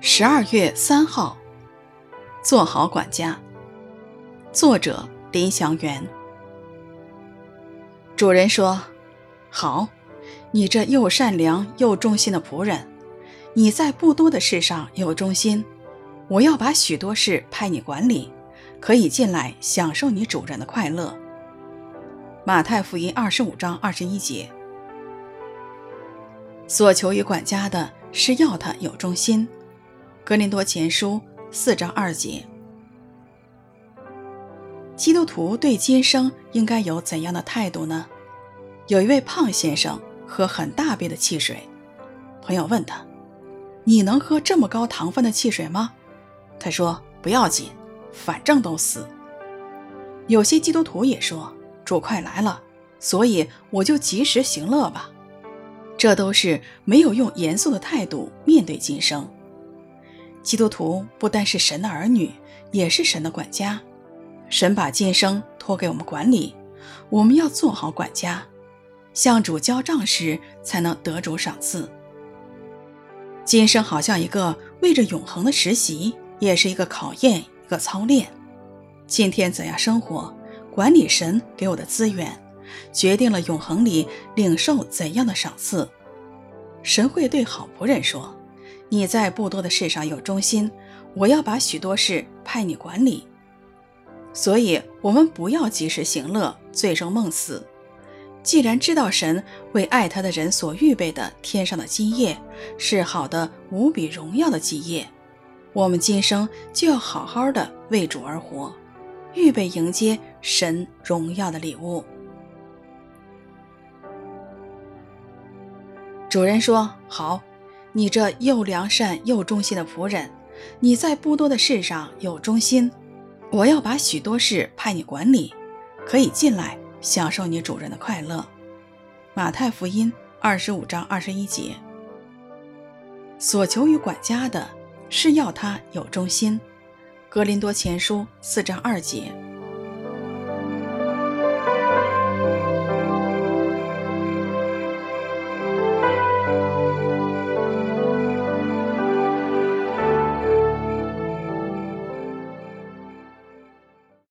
十二月三号，做好管家。作者林祥元。主人说：“好，你这又善良又忠心的仆人，你在不多的事上有忠心，我要把许多事派你管理，可以进来享受你主人的快乐。”马太福音二十五章二十一节。所求于管家的是要他有忠心。格林多前书四章二节。基督徒对今生应该有怎样的态度呢？有一位胖先生喝很大杯的汽水，朋友问他：“你能喝这么高糖分的汽水吗？”他说：“不要紧，反正都死。”有些基督徒也说：“主快来了，所以我就及时行乐吧。”这都是没有用严肃的态度面对今生。基督徒不单是神的儿女，也是神的管家。神把今生托给我们管理，我们要做好管家，向主交账时才能得主赏赐。今生好像一个为着永恒的实习，也是一个考验，一个操练。今天怎样生活，管理神给我的资源，决定了永恒里领受怎样的赏赐。神会对好仆人说。你在不多的事上有忠心，我要把许多事派你管理。所以，我们不要及时行乐，醉生梦死。既然知道神为爱他的人所预备的天上的基业是好的无比荣耀的基业，我们今生就要好好的为主而活，预备迎接神荣耀的礼物。主人说：“好。”你这又良善又忠心的仆人，你在不多的事上有忠心，我要把许多事派你管理，可以进来享受你主人的快乐。马太福音二十五章二十一节。所求于管家的是要他有忠心。格林多前书四章二节。